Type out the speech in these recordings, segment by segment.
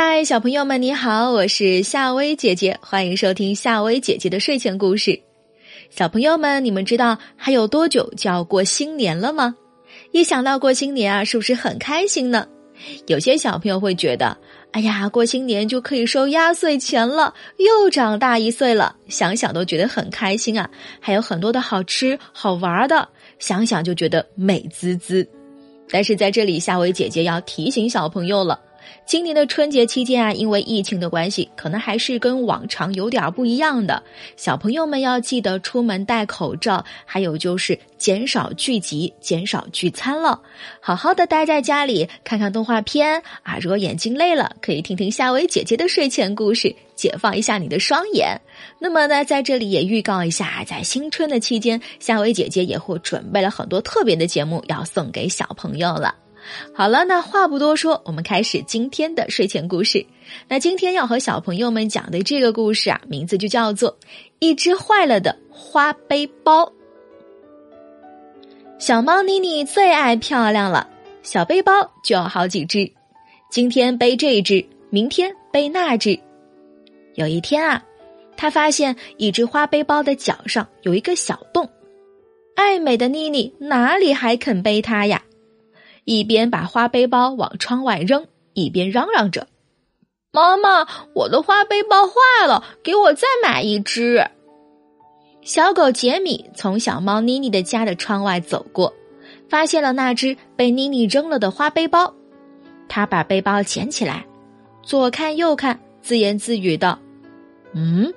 嗨，小朋友们，你好，我是夏薇姐姐，欢迎收听夏薇姐姐的睡前故事。小朋友们，你们知道还有多久就要过新年了吗？一想到过新年啊，是不是很开心呢？有些小朋友会觉得，哎呀，过新年就可以收压岁钱了，又长大一岁了，想想都觉得很开心啊！还有很多的好吃好玩的，想想就觉得美滋滋。但是在这里，夏薇姐姐要提醒小朋友了。今年的春节期间啊，因为疫情的关系，可能还是跟往常有点不一样的。小朋友们要记得出门戴口罩，还有就是减少聚集、减少聚餐了。好好的待在家里，看看动画片啊。如果眼睛累了，可以听听夏薇姐姐的睡前故事，解放一下你的双眼。那么呢，在这里也预告一下，在新春的期间，夏薇姐姐也会准备了很多特别的节目要送给小朋友了。好了，那话不多说，我们开始今天的睡前故事。那今天要和小朋友们讲的这个故事啊，名字就叫做《一只坏了的花背包》。小猫妮妮最爱漂亮了，小背包就有好几只，今天背这只，明天背那只。有一天啊，他发现一只花背包的脚上有一个小洞，爱美的妮妮哪里还肯背它呀？一边把花背包往窗外扔，一边嚷嚷着：“妈妈，我的花背包坏了，给我再买一只。”小狗杰米从小猫妮妮的家的窗外走过，发现了那只被妮妮扔了的花背包。他把背包捡起来，左看右看，自言自语道：“嗯，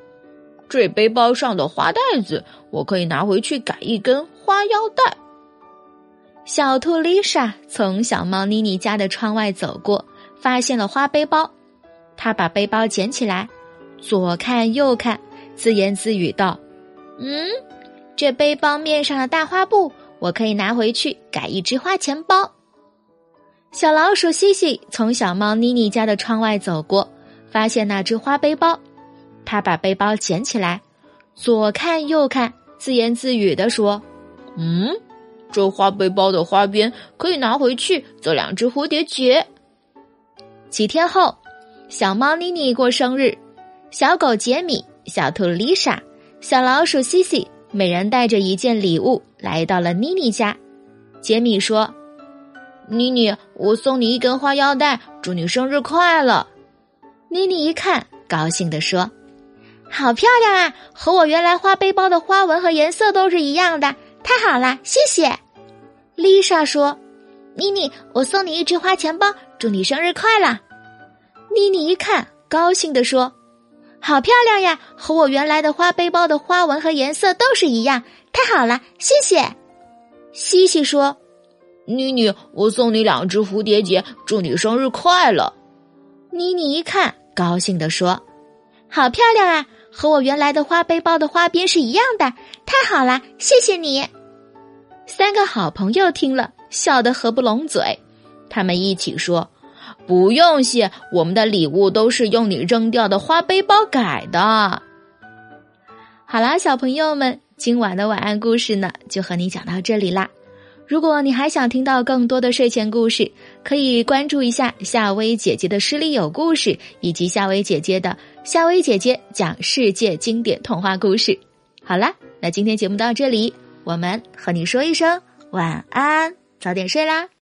这背包上的花带子，我可以拿回去改一根花腰带。”小兔丽莎从小猫妮妮家的窗外走过，发现了花背包。她把背包捡起来，左看右看，自言自语道：“嗯，这背包面上的大花布，我可以拿回去改一只花钱包。”小老鼠西西从小猫妮妮家的窗外走过，发现那只花背包。他把背包捡起来，左看右看，自言自语地说：“嗯。”这花背包的花边可以拿回去做两只蝴蝶结。几天后，小猫妮妮过生日，小狗杰米、小兔丽莎、小老鼠西西每人带着一件礼物来到了妮妮家。杰米说：“妮妮，我送你一根花腰带，祝你生日快乐。”妮妮一看，高兴地说：“好漂亮啊，和我原来花背包的花纹和颜色都是一样的。”太好了，谢谢。丽莎说：“妮妮，我送你一只花钱包，祝你生日快乐。”妮妮一看，高兴地说：“好漂亮呀，和我原来的花背包的花纹和颜色都是一样。太好了，谢谢。”西西说：“妮妮，我送你两只蝴蝶结，祝你生日快乐。”妮妮一看，高兴地说：“好漂亮啊，和我原来的花背包的花边是一样的。太好了，谢谢你。”三个好朋友听了，笑得合不拢嘴。他们一起说：“不用谢，我们的礼物都是用你扔掉的花背包改的。”好啦，小朋友们，今晚的晚安故事呢，就和你讲到这里啦。如果你还想听到更多的睡前故事，可以关注一下夏薇姐姐的诗里有故事，以及夏薇姐姐的夏薇姐姐讲世界经典童话故事。好啦，那今天节目到这里。我们和你说一声晚安，早点睡啦。